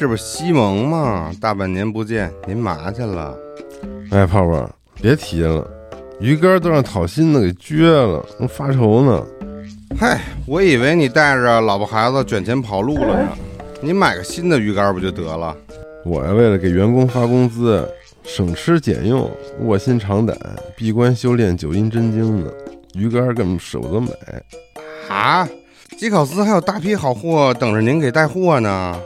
这不是西蒙吗？大半年不见，您嘛去了？哎，泡泡，别提了，鱼竿都让讨薪的给撅了，正发愁呢。嗨，我以为你带着老婆孩子卷钱跑路了呢。你买个新的鱼竿不就得了？我呀，为了给员工发工资，省吃俭用，卧薪尝胆，闭关修炼九阴真经呢。鱼竿根本舍不得买。啊，基考斯还有大批好货等着您给带货呢。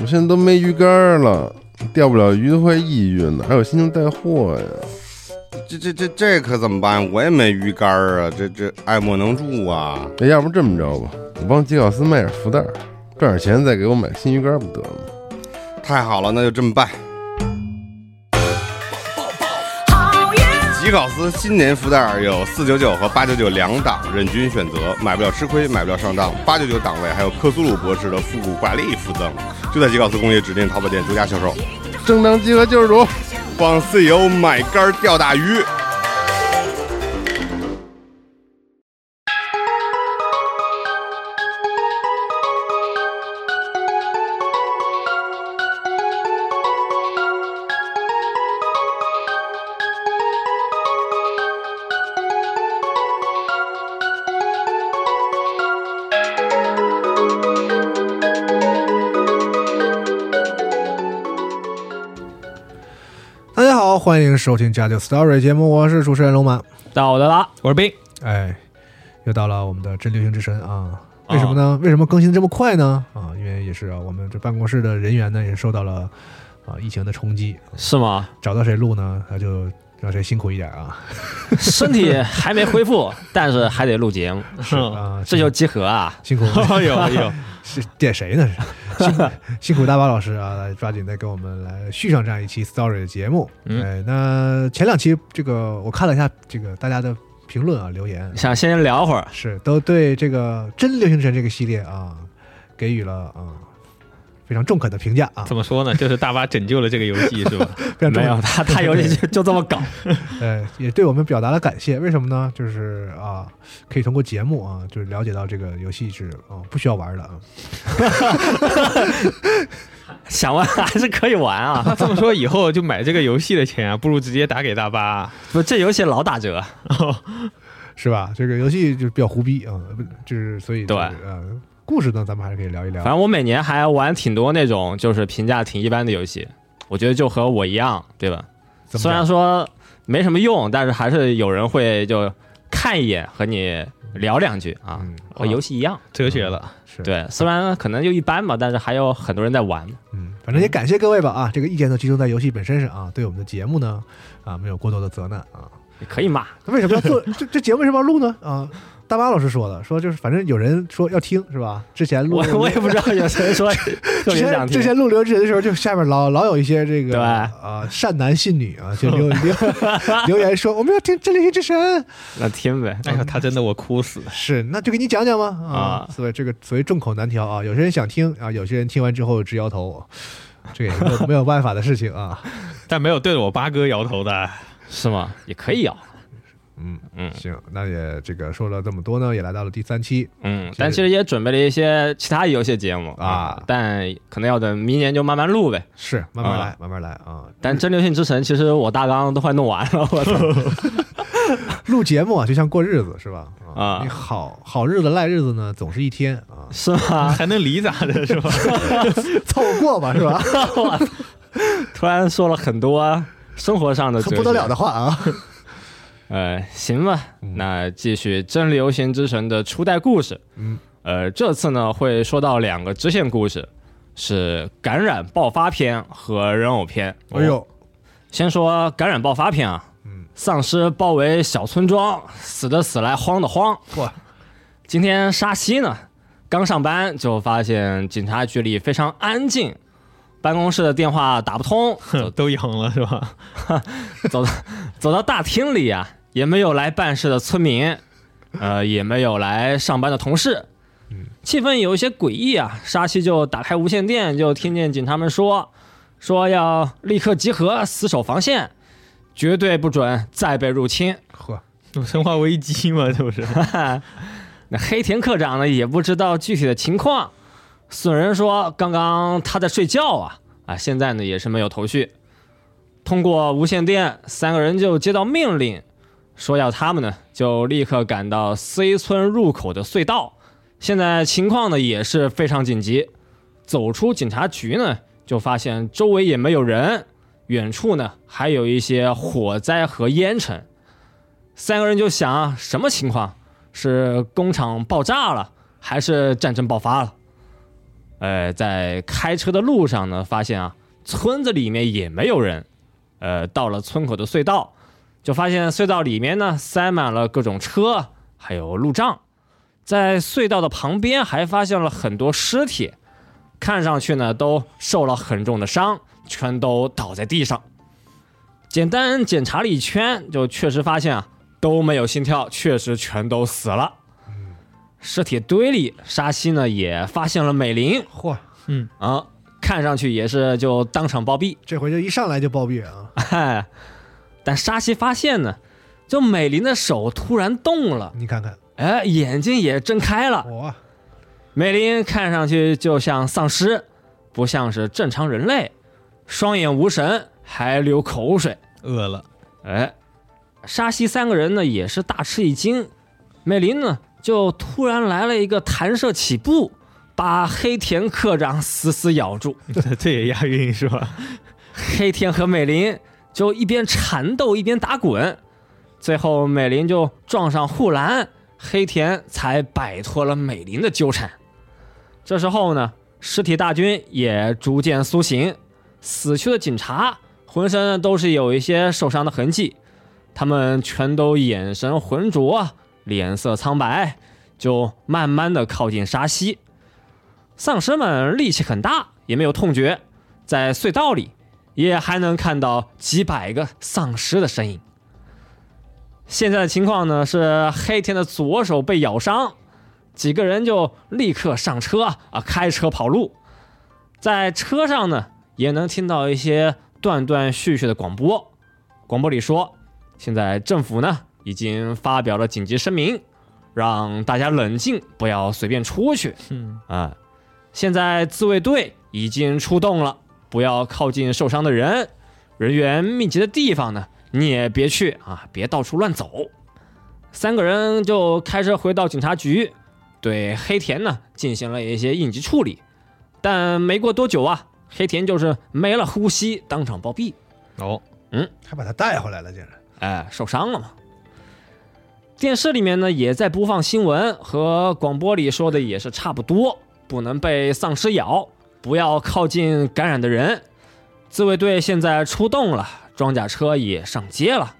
我现在都没鱼竿了，钓不了鱼都快抑郁呢，还有心情带货呀？这这这这可怎么办？我也没鱼竿啊，这这爱莫能助啊。那要不这么着吧，我帮杰考斯卖点福袋，赚点钱再给我买新鱼竿不得了吗？太好了，那就这么办。吉考斯新年福袋有四九九和八九九两档，任君选择，买不了吃亏，买不了上当。八九九档位还有克苏鲁博士的复古挂历附赠，就在吉考斯工业指定淘宝店独家销售。正当集合救世主，帮 CEO 买竿钓大鱼。欢迎收听《家酒 Story》节目，我是主持人龙马。到的啦，我是冰。哎，又到了我们的真流行之神啊！为什么呢？为什么更新这么快呢？啊，因为也是啊，我们这办公室的人员呢，也受到了啊疫情的冲击，是吗？找到谁录呢，那就让谁辛苦一点啊。身体还没恢复，但是还得录节目，是啊，这就集合啊！辛苦，哎 呦哎呦，是点谁呢？是。辛苦辛苦大巴老师啊，来抓紧再给我们来续上这样一期 story 的节目。嗯。哎，那前两期这个我看了一下这个大家的评论啊留言，想先聊会儿，是都对这个真流行神这个系列啊给予了啊非常中肯的评价啊，怎么说呢？就是大巴拯救了这个游戏，是吧？没有他他游戏就 就这么搞，呃，也对我们表达了感谢。为什么呢？就是啊，可以通过节目啊，就是了解到这个游戏是啊不需要玩的啊。想玩还是可以玩啊。那这么说，以后就买这个游戏的钱啊，不如直接打给大巴。不，这游戏老打折，是吧？这个游戏就是比较胡逼啊，不就是所以对呃，故事呢，咱们还是可以聊一聊。反正我每年还玩挺多那种就是评价挺一般的游戏，我觉得就和我一样，对吧？虽然说没什么用，但是还是有人会就看一眼和你聊两句啊嗯，和游戏一样。哲学了，是对，虽然可能就一般吧，但是还有很多人在玩。嗯，反正也感谢各位吧啊，这个意见都集中在游戏本身上啊，对我们的节目呢啊没有过多的责难啊。也可以骂，那为什么要做这这节目为什么要录呢？啊，大巴老师说的，说就是反正有人说要听是吧？之前录我我也不知道有谁说 特之前别想听之。前录留言的时候，就下面老老有一些这个对啊善男信女啊，就留留 留言说我们要听真灵之神，那听呗，哎呀，他真的我哭死。是那就给你讲讲吧啊啊，所以这个所谓众口难调啊，有些人想听啊，有些人听完之后直摇头，这也没有没有办法的事情啊。但没有对着我八哥摇头的。是吗？也可以摇，嗯嗯行，那也这个说了这么多呢，也来到了第三期，嗯，但其实也准备了一些其他游戏节目啊但可能要等明年就慢慢录呗。是慢慢啊来，慢慢来啊。但真流行之神，其实我大纲都快弄完了，我操！录节目啊，就像过日子是吧？啊你好好日子赖日子呢，总是一天啊，是吗？还能离咋的，是吧？凑合过吧，是吧？突然说了很多生活上的不得了的。的话啊。呃，行吧，嗯那继续真流行之神的初代故事。嗯，呃，这次呢会说到两个支线故事，是感染爆发篇和人偶篇。哎呦，先说感染爆发篇啊，嗯，丧尸包围小村庄，死的死来，慌的慌。哇，今天沙西呢，刚上班就发现警察局里非常安静，办公室的电话打不通，走都阳了是吧？走到走到大厅里啊，也没有来办事的村民，呃，也没有来上班的同事，气氛有一些诡异啊。沙西就打开无线电，就听见警察们说，说要立刻集合，死守防线，绝对不准再被入侵。呵，有生化危机嘛，这不是？那黑田科长呢，也不知道具体的情况，损人说刚刚他在睡觉啊啊，现在呢也是没有头绪。通过无线电，三个人就接到命令，说要他们呢就立刻赶到 C 村入口的隧道。现在情况呢也是非常紧急。走出警察局呢，就发现周围也没有人，远处呢还有一些火灾和烟尘。三个人就想，什么情况？是工厂爆炸了，还是战争爆发了？呃，在开车的路上呢，发现啊，村子里面也没有人。呃，到了村口的隧道，就发现隧道里面呢塞满了各种车，还有路障。在隧道的旁边还发现了很多尸体。看上去呢，都受了很重的伤，全都倒在地上。简单检查了一圈，就确实发现啊，都没有心跳，确实全都死了。尸体堆里，沙西呢也发现了美玲，嚯，嗯啊，看上去也是就当场暴毙。这回就一上来就暴毙啊！哎，但沙西发现呢，就美玲的手突然动了，你看看，哎，眼睛也睁开了。哇，美玲看上去就像丧尸，不像是正常人类，双眼无神，还流口水。饿了，哎，沙西三个人呢也是大吃一惊，美玲呢就突然来了一个弹射起步，把黑田科长死死咬住。这这也押韵是吧？黑田和美玲就一边缠斗一边打滚，最后美玲就撞上护栏，黑田才摆脱了美玲的纠缠。这时候呢，尸体大军也逐渐苏醒，死去的警察浑身都是有一些受伤的痕迹，他们全都眼神浑浊，脸色苍白，就慢慢的靠近沙溪。丧尸们力气很大，也没有痛觉，在隧道里也还能看到几百个丧尸的身影。现在的情况呢是黑田的左手被咬伤，几个人就立刻上车啊，开车跑路。在车上呢，也能听到一些断断续续的广播。广播里说，现在政府呢已经发表了紧急声明，让大家冷静，不要随便出去。嗯，啊，现在自卫队已经出动了，不要靠近受伤的人，人员密集的地方呢，你也别去啊，别到处乱走。三个人就开车回到警察局，对黑田呢进行了一些应急处理，但没过多久啊，黑田就是没了呼吸，当场暴毙。哦，嗯还把他带回来了，竟然。哎，受伤了嘛。电视里面呢也在播放新闻，和广播里说的也是差不多，不能被丧尸咬，不要靠近感染的人。自卫队现在出动了，装甲车也上街了。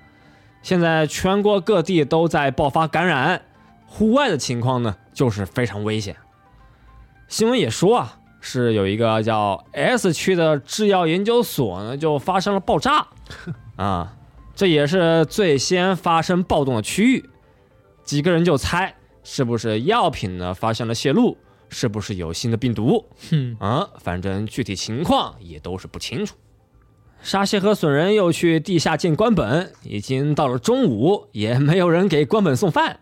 现在全国各地都在爆发感染，户外的情况呢就是非常危险。新闻也说啊，是有一个叫 S 区的制药研究所呢就发生了爆炸，啊。这也是最先发生暴动的区域，几个人就猜是不是药品呢发生了泄露，是不是有新的病毒？哼，啊，反正具体情况也都是不清楚。沙西和损人又去地下见官本，已经到了中午，也没有人给官本送饭。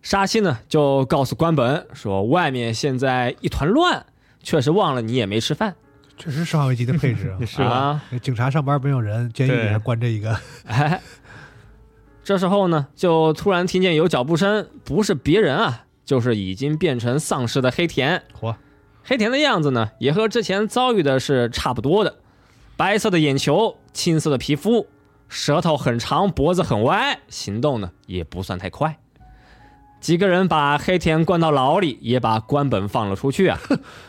沙西呢就告诉官本说，外面现在一团乱，确实忘了你也没吃饭确实生化危机的配置啊 是吧？啊。警察上班没有人，监狱里对还关着一个。哎，这时候呢，就突然听见有脚步声，不是别人啊，就是已经变成丧尸的黑田。嚯，黑田的样子呢，也和之前遭遇的是差不多的，白色的眼球，青色的皮肤，舌头很长，脖子很歪，行动呢也不算太快。几个人把黑田关到牢里，也把关本放了出去啊。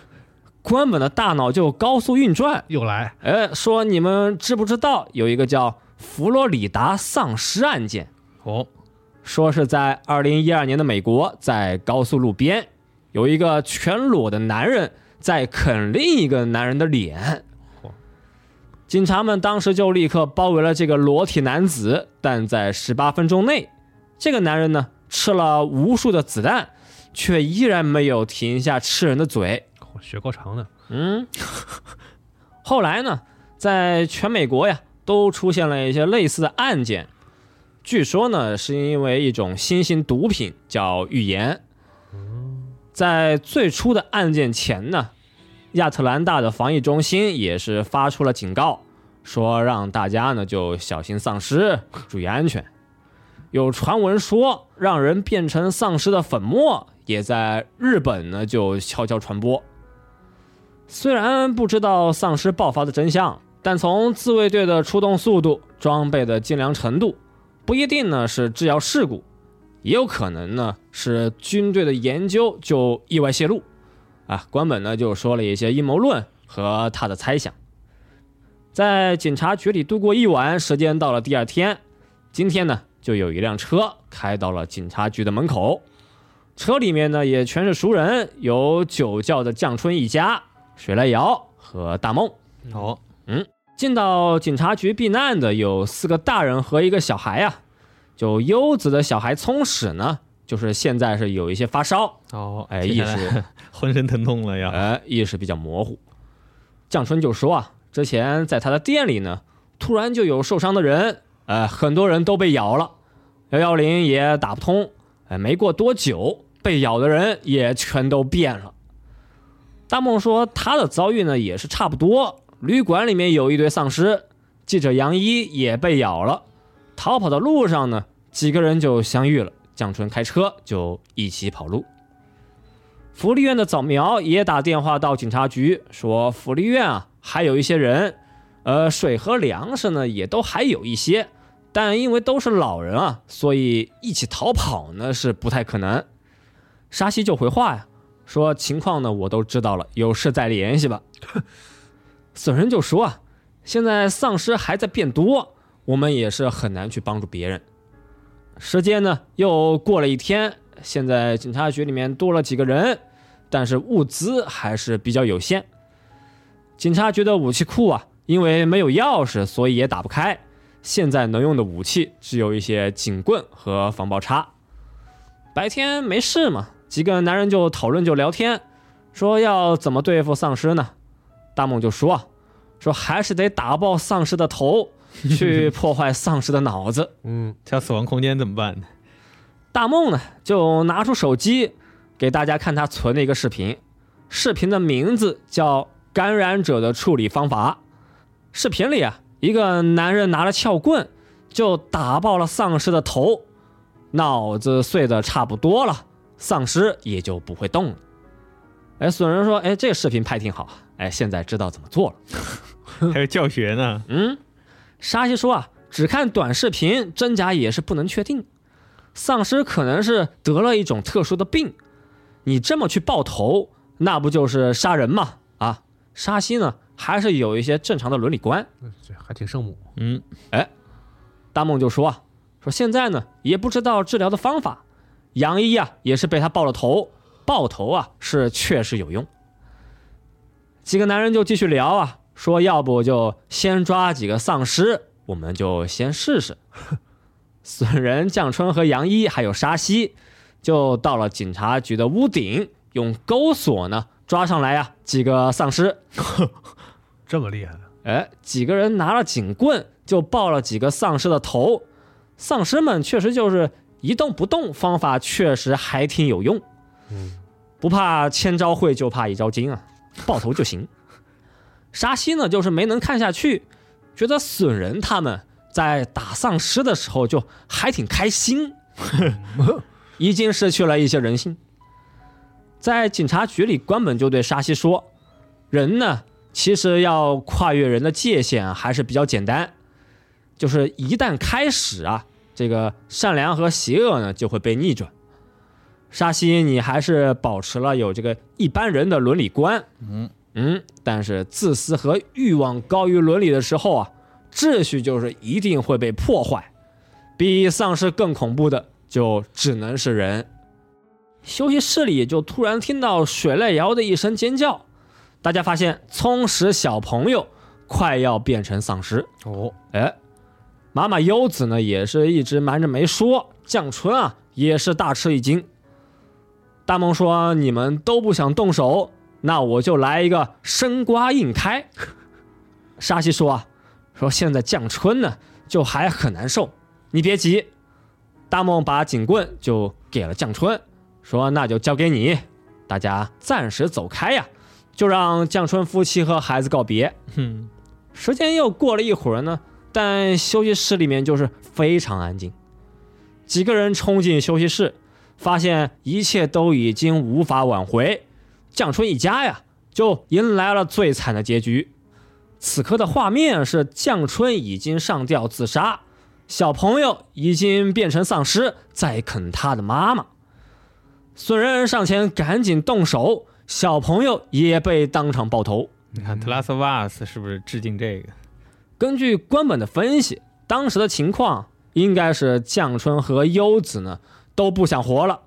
关本的大脑就高速运转，又来，哎，说你们知不知道有一个叫佛罗里达丧尸案件？哦，说是在二零一二年的美国，在高速路边有一个全裸的男人在啃另一个男人的脸。警察们当时就立刻包围了这个裸体男子，但在十八分钟内，这个男人呢吃了无数的子弹，却依然没有停下吃人的嘴。嚯血够长的，嗯，后来呢，在全美国呀，都出现了一些类似的案件。据说呢，是因为一种新型毒品叫预言。在最初的案件前呢，亚特兰大的防疫中心也是发出了警告，说让大家呢就小心丧尸，注意安全。有传闻说，让人变成丧尸的粉末也在日本呢就悄悄传播。虽然不知道丧尸爆发的真相，但从自卫队的出动速度、装备的精良程度，不一定呢是制药事故，也有可能呢是军队的研究就意外泄露。啊，官本呢就说了一些阴谋论和他的猜想。在警察局里度过一晚，时间到了第二天，今天呢就有一辆车开到了警察局的门口，车里面呢也全是熟人，有酒窖的降春一家、水来瑶和大梦。哦，进到警察局避难的有四个大人和一个小孩啊。就优子的小孩聪史呢，就是现在是有一些发烧，哦，哎，意识 浑身疼痛了呀。哎，意识比较模糊。降春就说啊，之前在他的店里呢，突然就有受伤的人，呃，很多人都被咬了，幺幺零也打不通，哎，没过多久，被咬的人也全都变了。大梦说他的遭遇呢也是差不多，旅馆里面有一堆丧尸，记者杨一也被咬了，逃跑的路上呢，几个人就相遇了，蒋春开车就一起跑路。福利院的早苗也打电话到警察局，说福利院啊还有一些人，呃，水和粮食呢也都还有一些，但因为都是老人啊，所以一起逃跑呢是不太可能。沙西就回话呀，说情况呢我都知道了，有事再联系吧。损人就说啊，现在丧尸还在变多，我们也是很难去帮助别人。时间呢又过了一天，现在警察局里面多了几个人，但是物资还是比较有限。警察局的武器库啊，因为没有钥匙，所以也打不开。现在能用的武器只有一些警棍和防爆叉。白天没事嘛，几个男人就讨论就聊天，说要怎么对付丧尸呢？大梦就说啊，说还是得打爆丧尸的头，去破坏丧尸的脑子。嗯，这死亡空间怎么办呢？大梦呢，就拿出手机给大家看他存的一个视频，视频的名字叫《感染者的处理方法》。视频里啊，一个男人拿了撬棍就打爆了丧尸的头，脑子碎的差不多了，丧尸也就不会动了。哎，损人说：“哎，这个视频拍挺好，哎，现在知道怎么做了。”还有教学呢。嗯，沙西说啊，只看短视频，真假也是不能确定。丧尸可能是得了一种特殊的病，你这么去爆头，那不就是杀人吗？啊，沙西呢还是有一些正常的伦理观。这还挺圣母。嗯，哎大梦就说啊，说现在呢也不知道治疗的方法。杨一啊也是被他爆了头，爆头啊是确实有用。几个男人就继续聊啊，说要不就先抓几个丧尸，我们就先试试。损人降春和杨一还有沙西，就到了警察局的屋顶，用钩索呢抓上来啊几个丧尸。这么厉害，哎，几个人拿了警棍就爆了几个丧尸的头，丧尸们确实就是一动不动，方法确实还挺有用。嗯，不怕千招会，就怕一招精啊，爆头就行。沙西呢，就是没能看下去，觉得损人他们在打丧尸的时候就还挺开心，已经失去了一些人性。在警察局里，关本就对沙西说：“人呢，其实要跨越人的界限啊还是比较简单，就是一旦开始啊，这个善良和邪恶呢就会被逆转。沙西，你还是保持了有这个一般人的伦理观，嗯嗯，但是自私和欲望高于伦理的时候啊，秩序就是一定会被破坏。比丧尸更恐怖的，就只能是人。休息室里就突然听到水濑遥的一声尖叫，大家发现聪石小朋友快要变成丧尸。哦，哎，妈妈优子呢也是一直瞒着没说，降春啊也是大吃一惊。大梦说：“你们都不想动手，那我就来一个生瓜硬开。”沙西说：“啊，说现在降春呢就还很难受，你别急。”大梦把警棍就给了降春，说：“那就交给你，大家暂时走开呀，就让降春夫妻和孩子告别。哼，时间又过了一会儿呢，但休息室里面就是非常安静。几个人冲进休息室，发现一切都已经无法挽回，降春一家呀就迎来了最惨的结局。此刻的画面是降春已经上吊自杀，小朋友已经变成丧尸在啃他的妈妈。损人上前赶紧动手，小朋友也被当场爆头。你看《特拉斯瓦斯》是不是致敬这个？根据官本的分析，当时的情况应该是降春和优子呢都不想活了，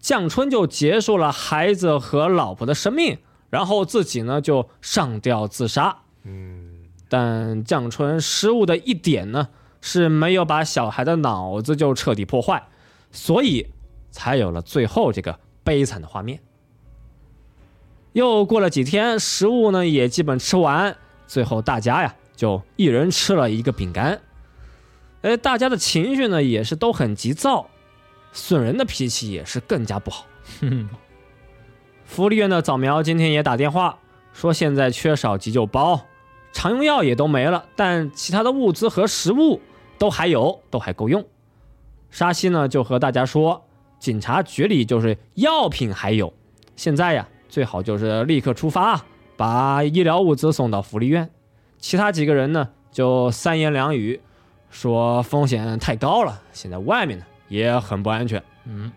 降春就结束了孩子和老婆的生命，然后自己呢就上吊自杀。嗯，但降春失误的一点呢是没有把小孩的脑子就彻底破坏，所以才有了最后这个悲惨的画面。又过了几天，食物呢也基本吃完，最后大家呀就一人吃了一个饼干。哎，大家的情绪呢也是都很急躁，损人的脾气也是更加不好。哼，福利院的早苗今天也打电话说，现在缺少急救包，常用药也都没了，但其他的物资和食物都还有，都还够用。沙西呢就和大家说，警察局里就是药品还有，现在呀最好就是立刻出发，把医疗物资送到福利院。其他几个人呢就三言两语说风险太高了，现在外面呢也很不安全。嗯，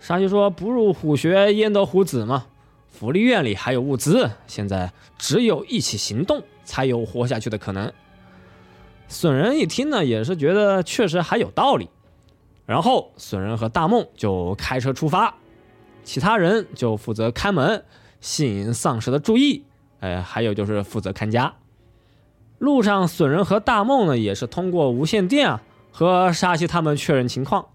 沙西说：“不入虎穴，焉得虎子嘛。福利院里还有物资，现在只有一起行动，才有活下去的可能。”损人一听呢，也是觉得确实还有道理。然后损人和大梦就开车出发，其他人就负责看门，吸引丧尸的注意。哎，还有就是负责看家。路上，损人和大梦呢，也是通过无线电啊和沙西他们确认情况。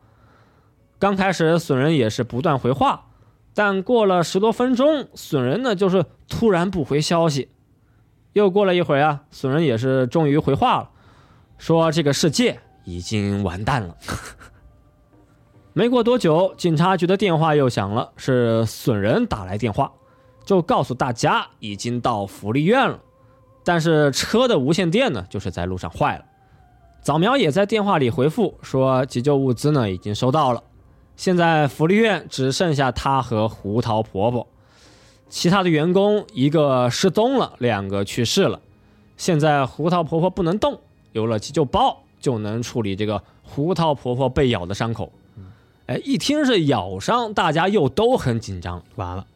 刚开始，损人也是不断回话，但过了十多分钟，损人呢就是突然不回消息。又过了一会儿啊，损人也是终于回话了，说这个世界已经完蛋了。没过多久，警察局的电话又响了，是损人打来电话，就告诉大家已经到福利院了，但是车的无线电呢就是在路上坏了。早苗也在电话里回复说，急救物资呢已经收到了。现在福利院只剩下她和胡桃婆婆，其他的员工一个失踪了，两个去世了。现在胡桃婆婆不能动，有了急救包就能处理这个胡桃婆婆被咬的伤口。哎，一听是咬伤，大家又都很紧张。完了，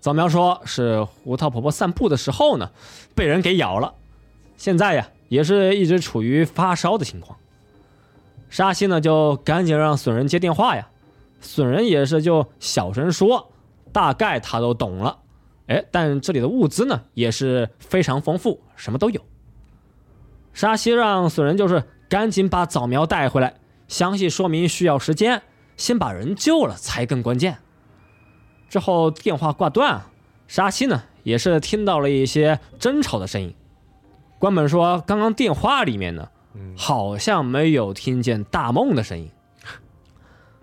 早苗说是胡桃婆婆散步的时候呢，被人给咬了，现在呀也是一直处于发烧的情况。沙西呢就赶紧让损人接电话呀，损人也是就小声说，大概他都懂了。哎，但这里的物资呢也是非常丰富，什么都有。沙西让损人就是赶紧把早苗带回来，详细说明需要时间，先把人救了才更关键。之后电话挂断，沙西呢也是听到了一些争吵的声音。关本说，刚刚电话里面呢。好像没有听见大梦的声音。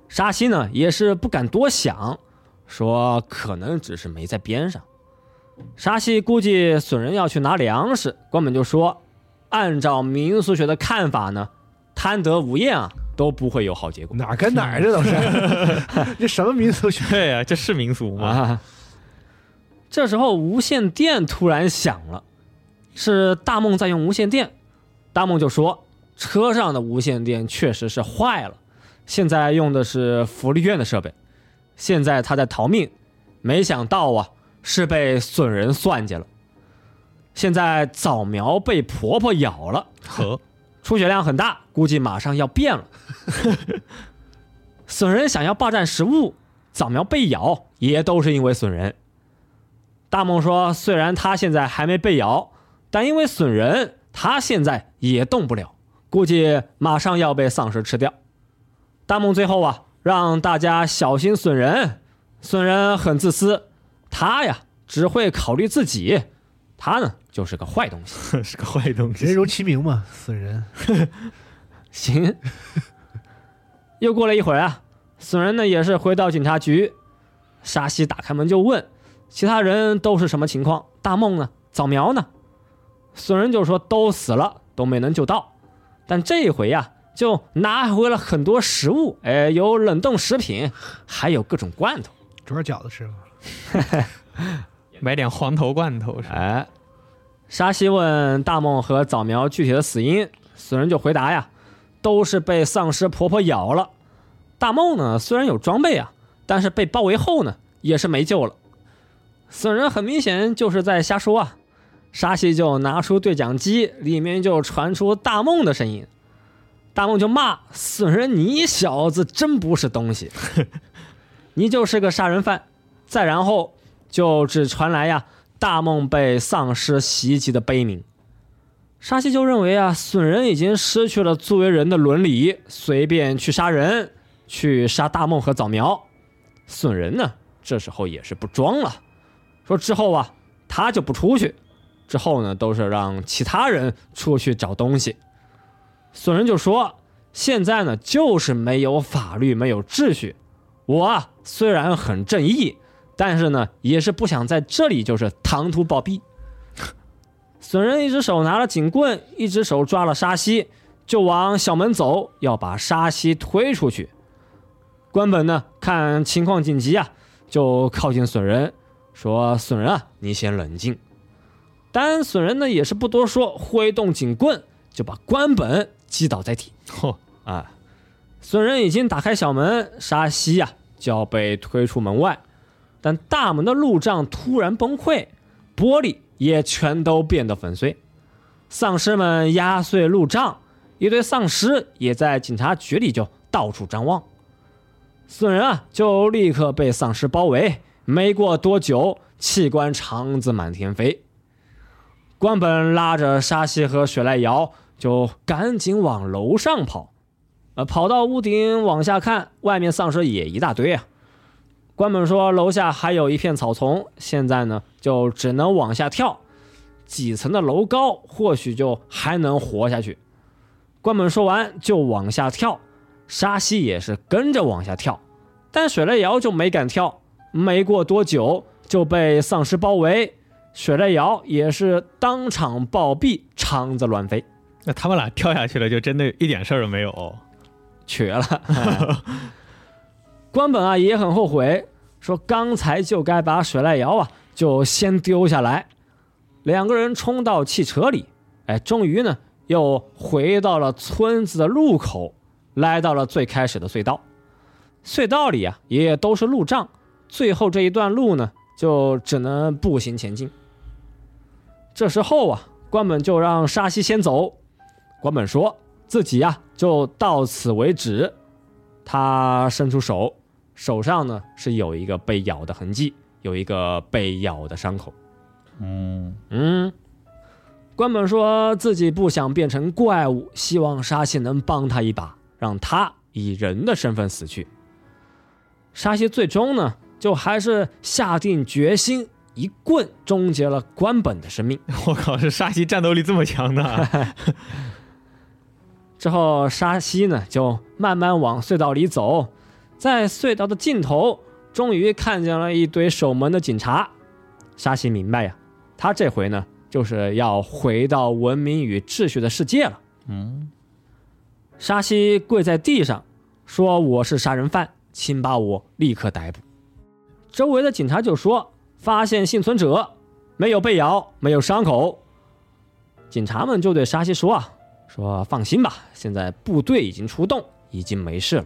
沙溪呢也是不敢多想，说可能只是没在边上。沙溪估计损人要去拿粮食，关本就说，按照民俗学的看法呢，贪得无厌啊都不会有好结果。哪儿跟哪儿这都是，这什么民俗学？对呀、这是民俗吗？啊！这时候无线电突然响了，是大梦在用无线电。大梦就说：“车上的无线电确实是坏了，现在用的是福利院的设备。现在他在逃命，没想到啊，是被损人算计了。现在早苗被婆婆咬了，呵，出血量很大，估计马上要变了。损人想要霸占食物，早苗被咬也都是因为损人。大梦说，虽然他现在还没被咬，但因为损人，他现在也动不了，估计马上要被丧尸吃掉。大梦最后啊，让大家小心损人，损人很自私，他呀只会考虑自己，他呢就是个坏东西。是个坏东西。人如其名嘛，损人。行。又过了一会儿啊，损人呢也是回到警察局，沙西打开门就问其他人都是什么情况？大梦呢？早苗呢？损人就说都死了，都没能救到。但这一回呀，就拿回了很多食物，哎，有冷冻食品，还有各种罐头。煮点饺子吃吧。买点黄头罐头是吧？哎，沙西问大梦和早苗具体的死因，损人就回答呀，都是被丧尸婆婆咬了。大梦呢，虽然有装备啊，但是被包围后呢，也是没救了。损人很明显就是在瞎说啊。沙西就拿出对讲机，里面就传出大梦的声音。大梦就骂损人：“你小子真不是东西，你就是个杀人犯。”再然后就只传来呀，大梦被丧尸袭击的悲鸣。沙西就认为啊，损人已经失去了作为人的伦理，随便去杀人，去杀大梦和早苗。损人呢，这时候也是不装了，说之后啊，他就不出去。之后呢，都是让其他人出去找东西。损人就说：“现在呢，就是没有法律，没有秩序。我，虽然很正义，但是呢，也是不想在这里就是唐突暴毙。”损人一只手拿了警棍，一只手抓了沙西，就往小门走，要把沙西推出去。关本呢，看情况紧急啊，就靠近损人，说：“损人啊，你先冷静。”但损人呢也是不多说，挥动警棍就把关本击倒在地。嚯啊！损人已经打开小门，沙西呀就要被推出门外，但大门的路障突然崩溃，玻璃也全都变得粉碎。丧尸们压碎路障，一堆丧尸也在警察局里就到处张望。损人啊就立刻被丧尸包围，没过多久，器官肠子满天飞。关本拉着沙西和雪莱瑶就赶紧往楼上跑，呃，跑到屋顶往下看，外面丧尸也一大堆啊。关本说楼下还有一片草丛，现在呢就只能往下跳，几层的楼高或许就还能活下去。关本说完就往下跳，沙西也是跟着往下跳，但雪莱瑶就没敢跳，没过多久就被丧尸包围。雪莱瑶也是当场暴毙，肠子乱飞，那他们俩跳下去了，就真的一点事儿都没有，瘸了。关本啊也很后悔，说刚才就该把雪莱瑶啊就先丢下来。两个人冲到汽车里，哎，终于呢又回到了村子的路口，来到了最开始的隧道。隧道里啊也都是路障，最后这一段路呢就只能步行前进。这时候啊，关本就让沙西先走。关本说自己呀就到此为止。他伸出手，手上呢是有一个被咬的痕迹，有一个被咬的伤口。嗯嗯，关本说自己不想变成怪物，希望沙西能帮他一把，让他以人的身份死去。沙西最终呢，就还是下定决心。一棍终结了关本的生命。我靠，这沙西战斗力这么强的？之后沙西呢就慢慢往隧道里走，在隧道的尽头，终于看见了一堆守门的警察。沙西明白呀，他这回呢就是要回到文明与秩序的世界了。嗯，沙西跪在地上说：“我是杀人犯，请把我立刻逮捕。”周围的警察就说。发现幸存者没有被咬，没有伤口。警察们就对沙西说：“啊，说放心吧，现在部队已经出动，已经没事了。”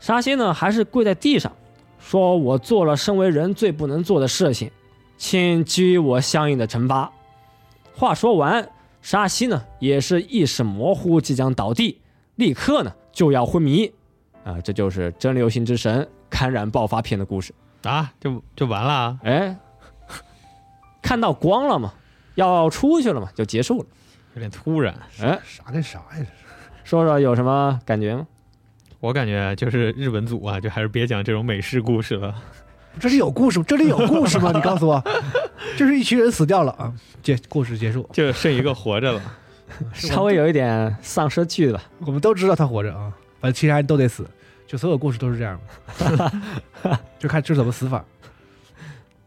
沙西呢，还是跪在地上，说：“我做了身为人最不能做的事情，请给予我相应的惩罚。”话说完，沙西呢也是意识模糊，即将倒地，立刻呢就要昏迷。啊，这就是《真流星之神》感染爆发片的故事。啊，就就完了？啊哎，看到光了嘛，要出去了嘛，就结束了。有点突然。哎，啥跟啥呀？说说有什么感觉吗？我感觉就是日本组啊，就还是别讲这种美式故事了。这里有故事，这里有故事吗？你告诉我，就是一群人死掉了啊，结故事结束，就剩一个活着了，稍微有一点丧尸剧了。我们都知道他活着啊，反正其他人都得死。就所有故事都是这样，就看这怎么死法。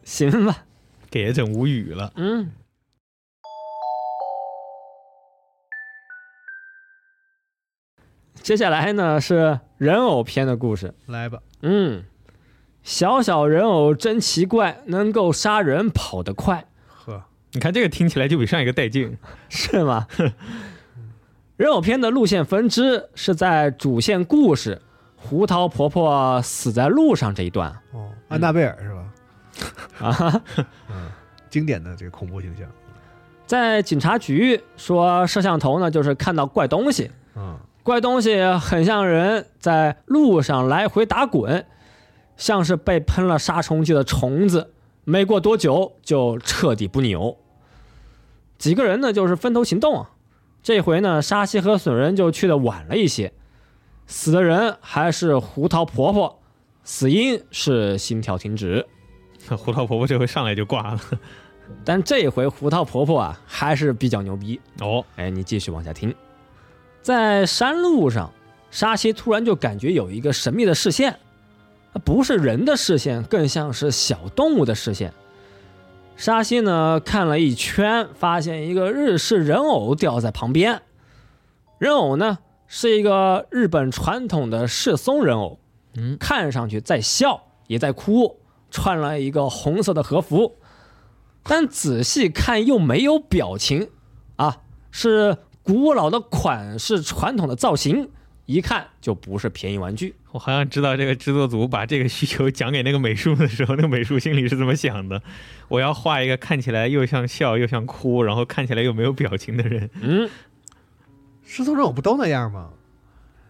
行吧，给也整无语了。嗯。接下来呢是人偶篇的故事。来吧，嗯，小小人偶真奇怪，能够杀人，跑得快，呵，你看这个听起来就比上一个带劲。是吗？人偶篇的路线分支是在主线故事胡桃婆婆死在路上这一段。哦，安娜贝尔是吧？啊，嗯，经典的这个恐怖形象，在警察局说摄像头呢，就是看到怪东西，嗯，怪东西很像人在路上来回打滚，像是被喷了杀虫剂的虫子，没过多久就彻底不扭。几个人呢，就是分头行动啊。这回呢，沙西和损人就去的晚了一些，死的人还是胡桃婆婆，死因是心跳停止。胡桃婆婆这回上来就挂了。但这回胡桃婆婆啊，还是比较牛逼。哦，哎，你继续往下听。在山路上，沙西突然就感觉有一个神秘的视线，不是人的视线，更像是小动物的视线。沙西呢看了一圈，发现一个日式人偶吊在旁边。人偶呢是一个日本传统的世松人偶，嗯，看上去在笑也在哭，穿了一个红色的和服，但仔细看又没有表情啊，是古老的款式、传统的造型，一看就不是便宜玩具。我好像知道这个制作组把这个需求讲给那个美术的时候，那个美术心里是怎么想的。我要画一个看起来又像笑又像哭，然后看起来又没有表情的人。嗯，石头人偶不都那样吗？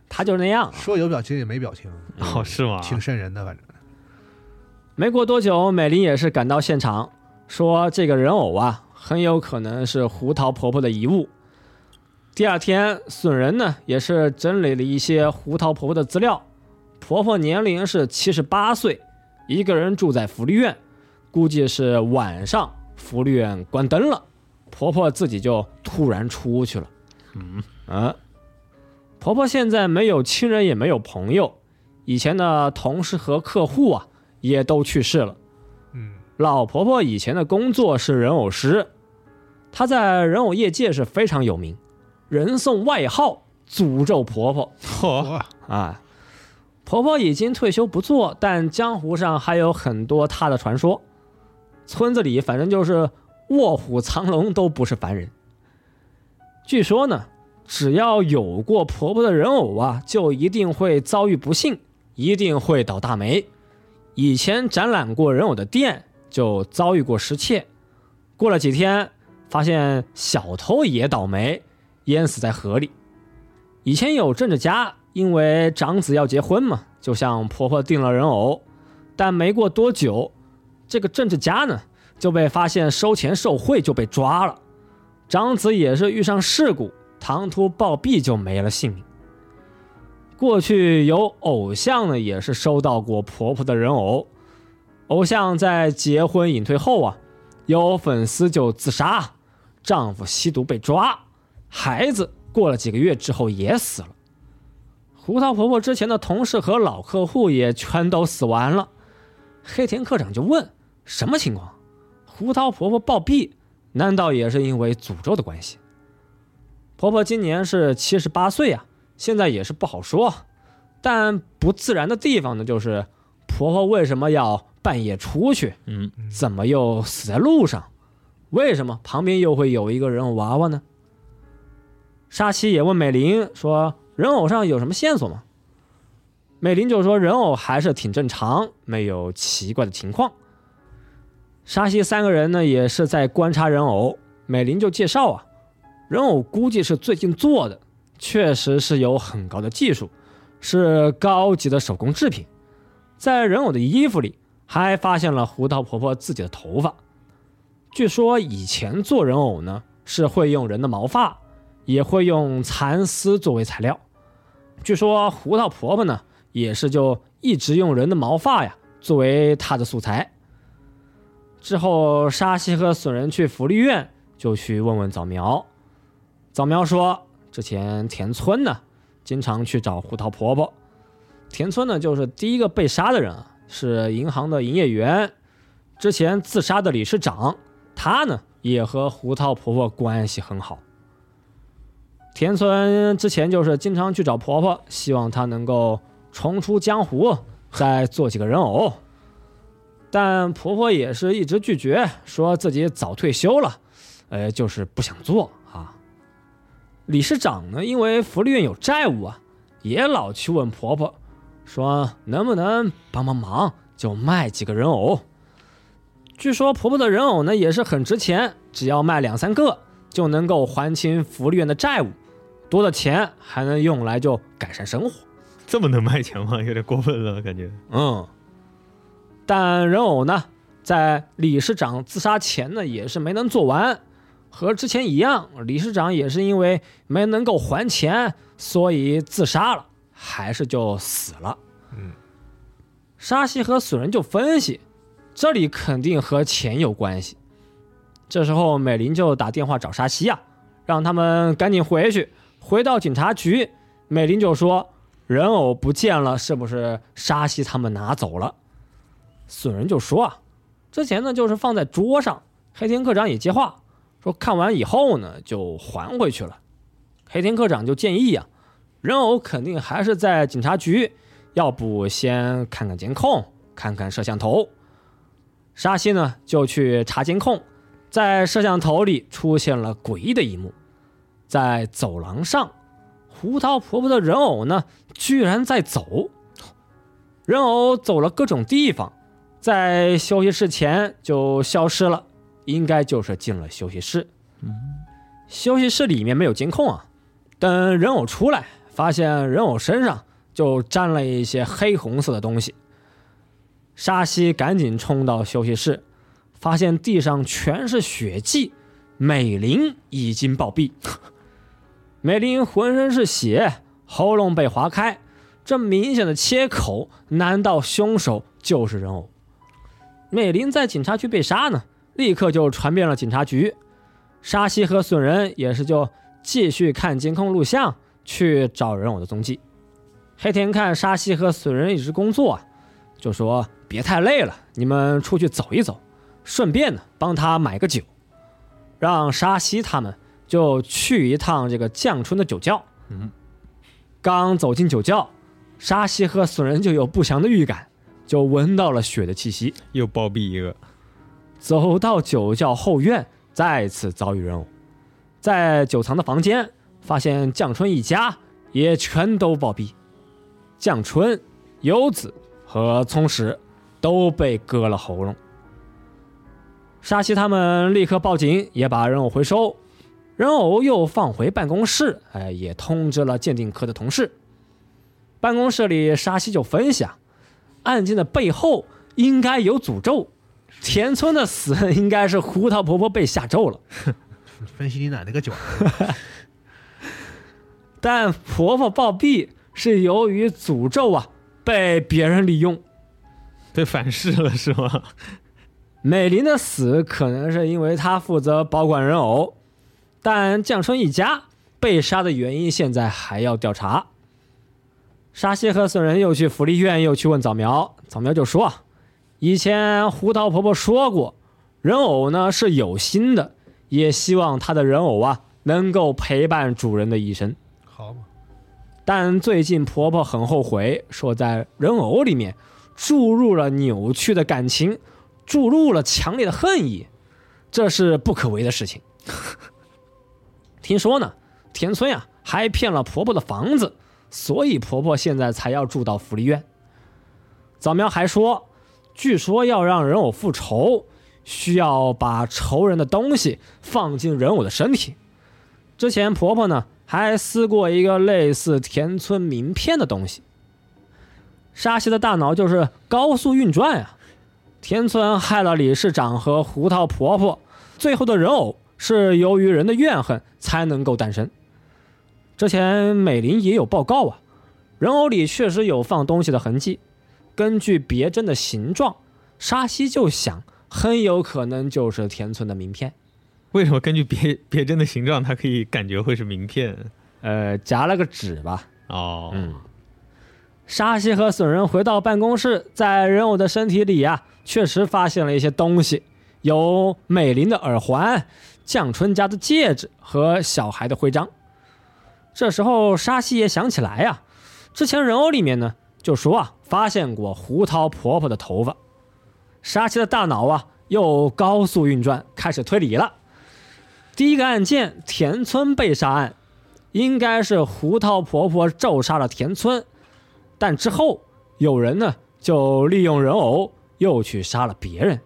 他就是那样啊。说有表情也没表情，哦，是吗？挺瘆人的，反正。没过多久，美玲也是赶到现场，说这个人偶啊，很有可能是胡桃婆婆的遗物。第二天，损人呢也是整理了一些胡桃婆婆的资料。婆婆年龄是七十八岁，一个人住在福利院，估计是晚上福利院关灯了，婆婆自己就突然出去了。嗯，啊，婆婆现在没有亲人，也没有朋友，以前的同事和客户啊也都去世了。嗯，老婆婆以前的工作是人偶师，她在人偶业界是非常有名，人送外号“诅咒婆婆嚯，哇，”啊。婆婆已经退休不做，但江湖上还有很多她的传说。村子里反正就是卧虎藏龙都不是凡人。据说呢，只要有过婆婆的人偶啊，就一定会遭遇不幸，一定会倒大霉。以前展览过人偶的店就遭遇过失窃，过了几天发现小偷也倒霉，淹死在河里。以前有政治家因为长子要结婚嘛，就向婆婆订了人偶，但没过多久，这个政治家呢就被发现收钱受贿，就被抓了。长子也是遇上事故，唐突暴毙就没了性命。过去有偶像呢，也是收到过婆婆的人偶，偶像在结婚隐退后啊，有粉丝就自杀，丈夫吸毒被抓，孩子过了几个月之后也死了。胡桃婆婆之前的同事和老客户也全都死完了。黑田科长就问：什么情况？胡桃婆婆暴毙，难道也是因为诅咒的关系？婆婆今年是七十八岁啊，现在也是不好说。但不自然的地方呢，就是婆婆为什么要半夜出去？嗯，怎么又死在路上？为什么旁边又会有一个人偶娃娃呢？沙七也问美玲说：“人偶上有什么线索吗？”美玲就说：“人偶还是挺正常，没有奇怪的情况。”沙西三个人呢也是在观察人偶，美玲就介绍啊，人偶估计是最近做的，确实是有很高的技术，是高级的手工制品。在人偶的衣服里还发现了胡桃婆婆自己的头发。据说以前做人偶呢是会用人的毛发，也会用蚕丝作为材料。据说胡桃婆婆呢也是就一直用人的毛发呀作为她的素材。之后，沙西和损人去福利院，就去问问早苗。早苗说，之前田村呢，经常去找胡桃婆婆。田村呢，就是第一个被杀的人，是银行的营业员。之前自杀的理事长，他呢也和胡桃婆婆关系很好。田村之前就是经常去找婆婆，希望她能够重出江湖，再做几个人偶。但婆婆也是一直拒绝，说自己早退休了，呃，就是不想做啊。理事长呢，因为福利院有债务啊，也老去问婆婆，说能不能帮帮忙，就卖几个人偶。据说婆婆的人偶呢也是很值钱，只要卖两三个就能够还清福利院的债务，多的钱还能用来就改善生活。这么能卖钱吗？有点过分了，感觉。嗯，但人偶呢，在理事长自杀前呢，也是没能做完，和之前一样，理事长也是因为没能够还钱，所以自杀了，还是就死了。嗯，沙西和死人就分析，这里肯定和钱有关系。这时候美玲就打电话找沙西啊，让他们赶紧回去。回到警察局，美玲就说。人偶不见了，是不是沙西他们拿走了？损人就说啊，之前呢就是放在桌上。黑田科长也接话说，看完以后呢就还回去了。黑田科长就建议啊，人偶肯定还是在警察局，要不先看看监控，看看摄像头。沙西呢就去查监控，在摄像头里出现了诡异的一幕，在走廊上。胡桃婆婆的人偶呢，居然在走。人偶走了各种地方，在休息室前就消失了，应该就是进了休息室。嗯，休息室里面没有监控啊。等人偶出来，发现人偶身上就沾了一些黑红色的东西。沙西赶紧冲到休息室，发现地上全是血迹，美玲已经暴毙。美玲浑身是血，喉咙被划开，这明显的切口，难道凶手就是人偶？美玲在警察局被杀呢，立刻就传遍了警察局。沙西和损人也是就继续看监控录像，去找人偶的踪迹。黑田看沙西和损人一直工作，就说别太累了，你们出去走一走，顺便呢帮他买个酒，让沙西他们。就去一趟这个降春的酒窖。嗯，刚走进酒窖，沙西和损人就有不祥的预感，就闻到了血的气息，又暴毙一个。走到酒窖后院，再次遭遇人偶，在酒藏的房间发现降春一家也全都暴毙，降春、游子和聪石都被割了喉咙。沙西他们立刻报警，也把人偶回收。人偶又放回办公室，哎，也通知了鉴定科的同事。办公室里，沙西就分析啊，案件的背后应该有诅咒，田村的死 应该是胡桃婆婆被下咒了。分析你奶奶个脚！但婆婆暴毙是由于诅咒啊被别人利用，被反噬了是吗？美玲的死可能是因为她负责保管人偶。但降春一家被杀的原因现在还要调查。沙西和损人又去福利院，又去问早苗，早苗就说：“以前胡桃婆婆说过，人偶呢是有心的，也希望她的人偶啊能够陪伴主人的一生。”好嘛。但最近婆婆很后悔，说在人偶里面注入了扭曲的感情，注入了强烈的恨意，这是不可为的事情。听说呢，田村呀还骗了婆婆的房子，所以婆婆现在才要住到福利院。早苗还说，据说要让人偶复仇，需要把仇人的东西放进人偶的身体。之前婆婆呢还撕过一个类似田村名片的东西。沙希的大脑就是高速运转呀。田村害了理事长和胡桃婆婆，最后的人偶。是由于人的怨恨才能够诞生。之前美林也有报告啊，人偶里确实有放东西的痕迹。根据别针的形状，沙希就想，很有可能就是田村的名片。为什么根据别别针的形状，它可以感觉会是名片？呃，夹了个纸吧。哦，嗯。沙希和损人回到办公室，在人偶的身体里啊，确实发现了一些东西，有美玲的耳环、降春家的戒指和小孩的徽章。这时候沙溪也想起来呀、之前人偶里面呢就说啊发现过胡桃婆婆的头发。沙溪的大脑啊又高速运转，开始推理了。第一个案件田村被杀案，应该是胡桃婆婆咒杀了田村，但之后有人呢就利用人偶又去杀了别人。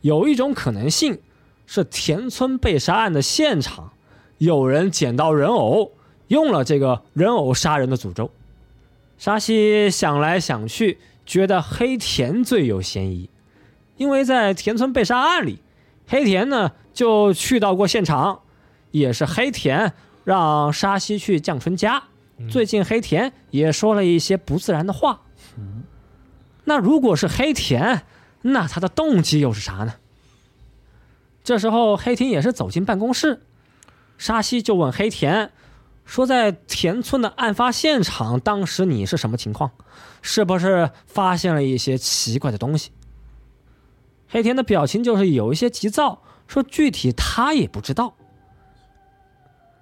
有一种可能性是田村被杀案的现场有人捡到人偶，用了这个人偶杀人的诅咒。沙西想来想去，觉得黑田最有嫌疑，因为在田村被杀案里，黑田呢就去到过现场，也是黑田让沙西去降春家。最近黑田也说了一些不自然的话。那如果是黑田，那他的动机又是啥呢？这时候黑田也是走进办公室，沙西就问黑田说：“在田村的案发现场，当时你是什么情况？是不是发现了一些奇怪的东西？”黑田的表情就是有一些急躁，说具体他也不知道。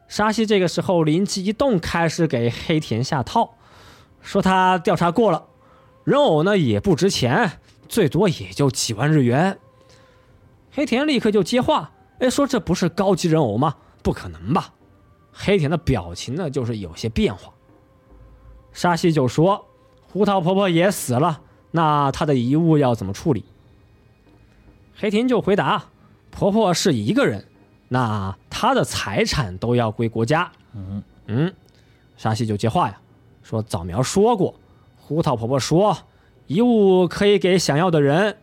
沙西这个时候灵机一动，开始给黑田下套，说他调查过了，人偶呢也不值钱，最多也就几万日元。黑田立刻就接话，哎，说这不是高级人偶吗？不可能吧？黑田的表情呢就是有些变化。沙西就说，胡桃婆婆也死了，那她的遗物要怎么处理？黑田就回答，婆婆是一个人，那她的财产都要归国家。嗯嗯，沙西就接话呀，说早苗说过，胡桃婆婆说遗物可以给想要的人，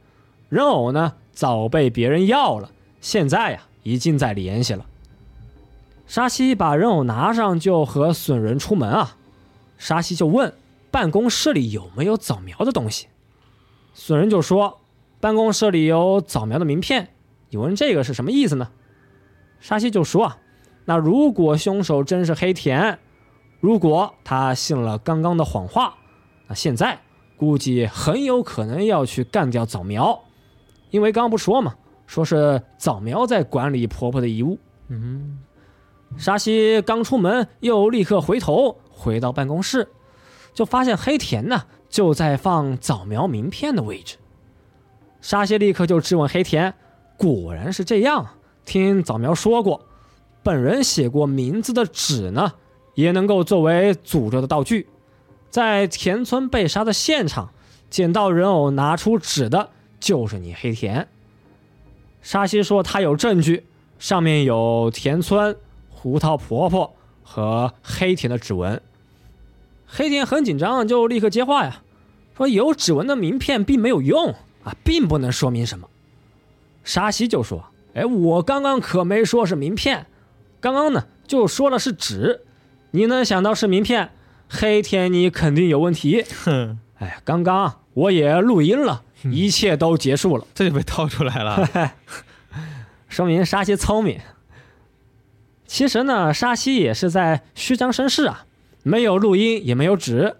人偶呢早被别人要了，现在呀已经在联系了。沙西把人偶拿上，就和损人出门啊。沙西就问办公室里有没有早苗的东西，损人就说办公室里有早苗的名片。你问这个是什么意思呢？沙西就说啊，那如果凶手真是黑田，如果他信了刚刚的谎话，那现在估计很有可能要去干掉早苗，因为刚刚不说嘛，说是早苗在管理婆婆的遗物。嗯，沙西刚出门，又立刻回头回到办公室，就发现黑田呢就在放早苗名片的位置。沙西立刻就质问黑田，果然是这样。听早苗说过，本人写过名字的纸呢，也能够作为诅咒的道具。在田村被杀的现场，捡到人偶拿出纸的就是你黑田。沙西说他有证据，上面有田村、胡桃婆婆和黑田的指纹。黑田很紧张，就立刻接话呀，说有指纹的名片并没有用啊，并不能说明什么。沙西就说：“哎，我刚刚可没说是名片，刚刚呢就说了是纸，你能想到是名片？黑田你肯定有问题。哼，哎呀，刚刚我也录音了，一切都结束了。”这就被套出来了。说明沙西聪明。其实呢，沙西也是在虚张声势啊，没有录音，也没有纸。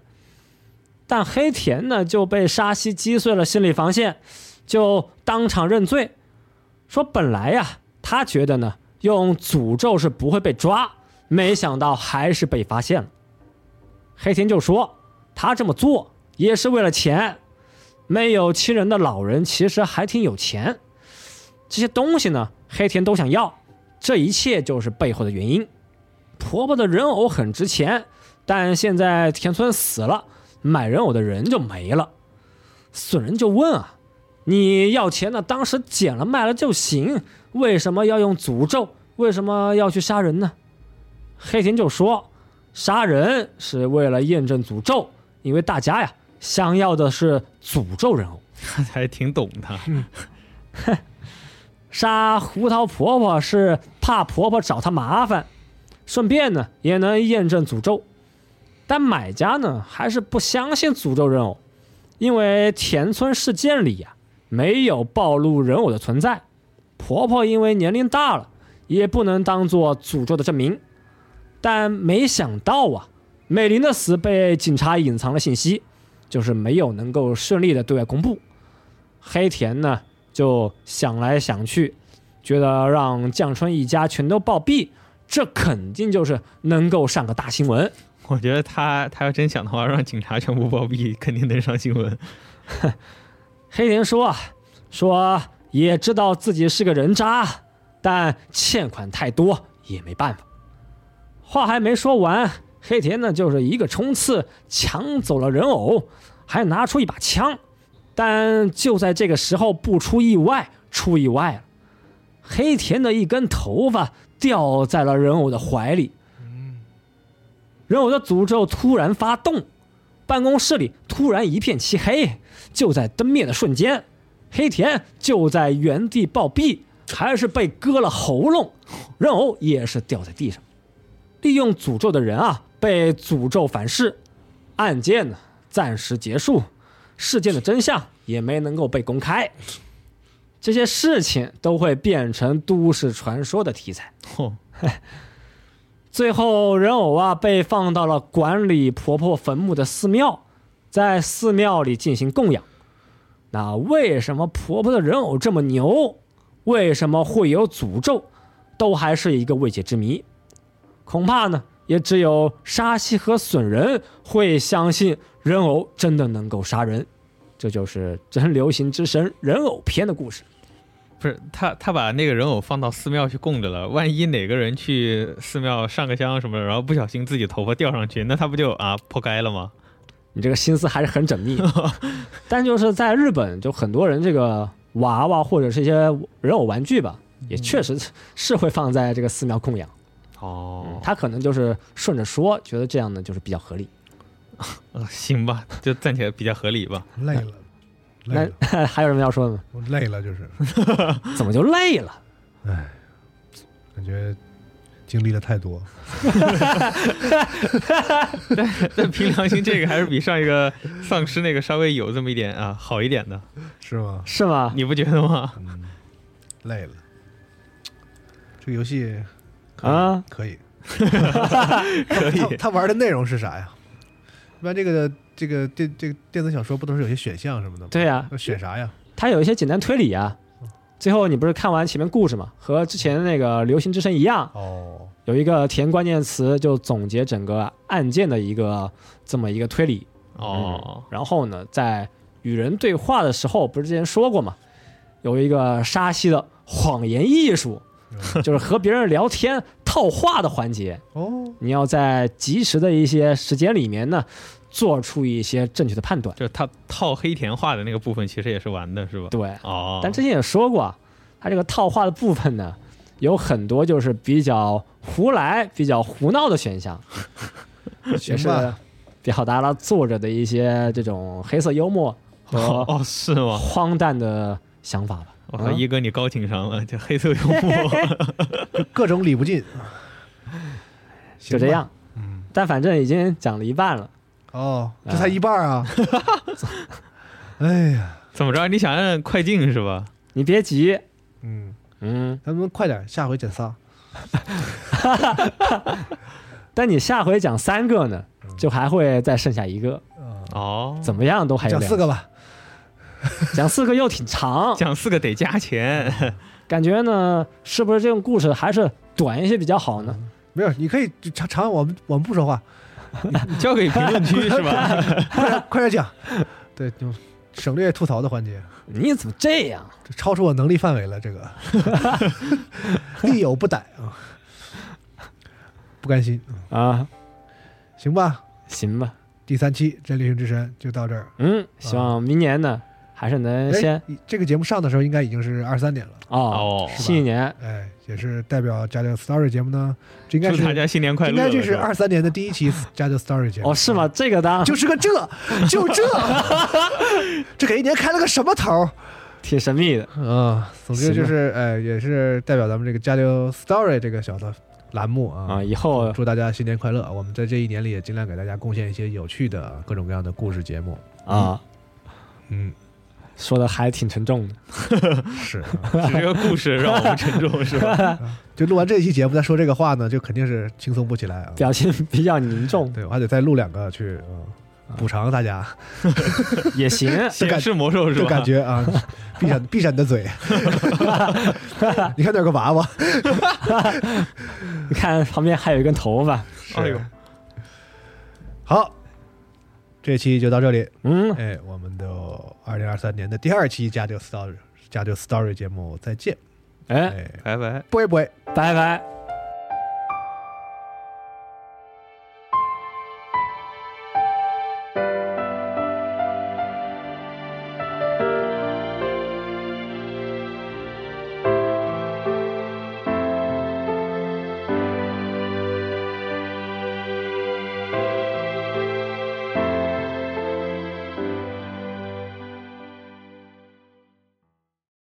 但黑田呢就被沙西击碎了心理防线，就当场认罪，说本来呀，他觉得呢用诅咒是不会被抓，没想到还是被发现了。黑田就说他这么做也是为了钱，没有亲人的老人其实还挺有钱。这些东西呢，黑田都想要，这一切就是背后的原因。婆婆的人偶很值钱，但现在田村死了，买人偶的人就没了。损人就问啊，你要钱呢，当时捡了卖了就行，为什么要用诅咒？为什么要去杀人呢？黑田就说，杀人是为了验证诅咒，因为大家呀想要的是诅咒人偶。他 还挺懂的。杀胡桃婆婆是怕婆婆找她麻烦，顺便呢也能验证诅咒。但买家呢还是不相信诅咒人偶，因为田村事件里呀、没有暴露人偶的存在，婆婆因为年龄大了，也不能当做诅咒的证明。但没想到啊，美玲的死被警察隐藏了信息，就是没有能够顺利的对外公布。黑田呢就想来想去，觉得让江春一家全都暴毙，这肯定就是能够上个大新闻。我觉得他他要真想的话，让警察全部暴毙，肯定能上新闻。黑田说啊，说也知道自己是个人渣，但欠款太多也没办法。话还没说完，黑田呢就是一个冲刺抢走了人偶，还拿出一把枪。但就在这个时候，不出意外，出意外了，黑田的一根头发掉在了人偶的怀里。人偶的诅咒突然发动，办公室里突然一片漆黑。就在灯灭的瞬间，黑田就在原地暴毙，还是被割了喉咙。人偶也是掉在地上。利用诅咒的人啊，被诅咒反噬，案件呢暂时结束，事件的真相也没能够被公开。这些事情都会变成都市传说的题材。嚯、最后，人偶啊被放到了管理婆婆坟墓的寺庙，在寺庙里进行供养。那为什么婆婆的人偶这么牛？为什么会有诅咒？都还是一个未解之谜。恐怕呢，也只有沙西和损人会相信人偶真的能够杀人。这就是真流行之神人偶篇的故事。不是他，他把那个人偶放到寺庙去供着了。万一哪个人去寺庙上个香什么的，然后不小心自己头发掉上去，那他不就啊破该了吗？你这个心思还是很缜密，但就是在日本，就很多人这个娃娃或者是一些人偶玩具吧，也确实是会放在这个寺庙供养。哦，他可能就是顺着说，觉得这样呢就是比较合理。呃 行吧，就暂且比较合理吧。累了，累了，那还有什么要说的吗？我累了，就是怎么就累了？哎感觉经历了太多。但凭良心，这个还是比上一个丧尸那个稍微有这么一点啊好一点的，是吗？是吗？你不觉得吗？嗯，累了。这个游戏可以啊，可以。可他以，他玩的内容是啥呀？一般这个这个电这个电子小说不都是有些选项什么的吗？对呀、要选啥呀？它有一些简单推理啊。最后你不是看完前面故事嘛，和之前那个《流行之声》一样，哦，有一个填关键词就总结整个案件的一个这么一个推理。哦，然后呢，在与人对话的时候，不是之前说过嘛，有一个沙溪的谎言艺术，就是和别人聊天套话的环节。哦，你要在及时的一些时间里面呢，做出一些正确的判断。就是他套黑田话的那个部分，其实也是玩的，是吧？对，哦，但之前也说过他，这个套话的部分呢，有很多就是比较胡来、比较胡闹的选项，也是，表达了作者的一些这种黑色幽默和哦哦是吗？荒诞的想法吧。我靠，嗯一哥你高情商了，这黑色幽默。各各种理不尽，就这样。嗯，但反正已经讲了一半了，哦，这才一半啊！哎呀，怎么着？你想按快进是吧？你别急，嗯，嗯，咱们快点，下回减仨。但你下回讲三个呢，就还会再剩下一个，哦，怎么样都还有两讲四个吧。讲四个又挺长，讲四个得加钱？感觉呢是不是这种故事还是短一些比较好呢？没有，你可以长长，我们我们不说话，交给评论区是吧？快点快点讲。对，就省略吐槽的环节，你怎么这样？这超出我能力范围了，这个力有不逮啊，不甘心。啊？行吧，行吧，第三期《真流行之神》就到这儿。嗯，希望明年呢还是能先哎，这个节目上的时候应该已经是二三年了，哦，哦，新一年哎，也是代表家教 Story 节目呢，这应该是祝大家新年快乐！应该这是二三年的第一期 家教 Story 节目哦，是吗？？这个当就是个这，就这，这给一年开了个什么头儿？挺神秘的，啊，总之就是，哎，也是代表咱们这个加流 Story 这个小的栏目啊啊，以后祝大家新年快乐！我们在这一年里也尽量给大家贡献一些有趣的各种各样的故事节目。啊嗯，说的还挺沉重的，是，啊是这个故事让我们沉重是吧？就录完这一期节目再说这个话呢，就肯定是轻松不起来啊。表情比较凝重。对，我还得再录两个去，嗯补偿大家 也行。显示魔兽是吧？这感觉啊，闭上闭上你的嘴，你看那有个娃娃，你看旁边还有一根头发，哎呦，好，这期就到这里。嗯，哎，我们的二零二三年的第二期加丢 story 加丢 story 节目再见。哎，哎，拜拜。不会不会。拜拜。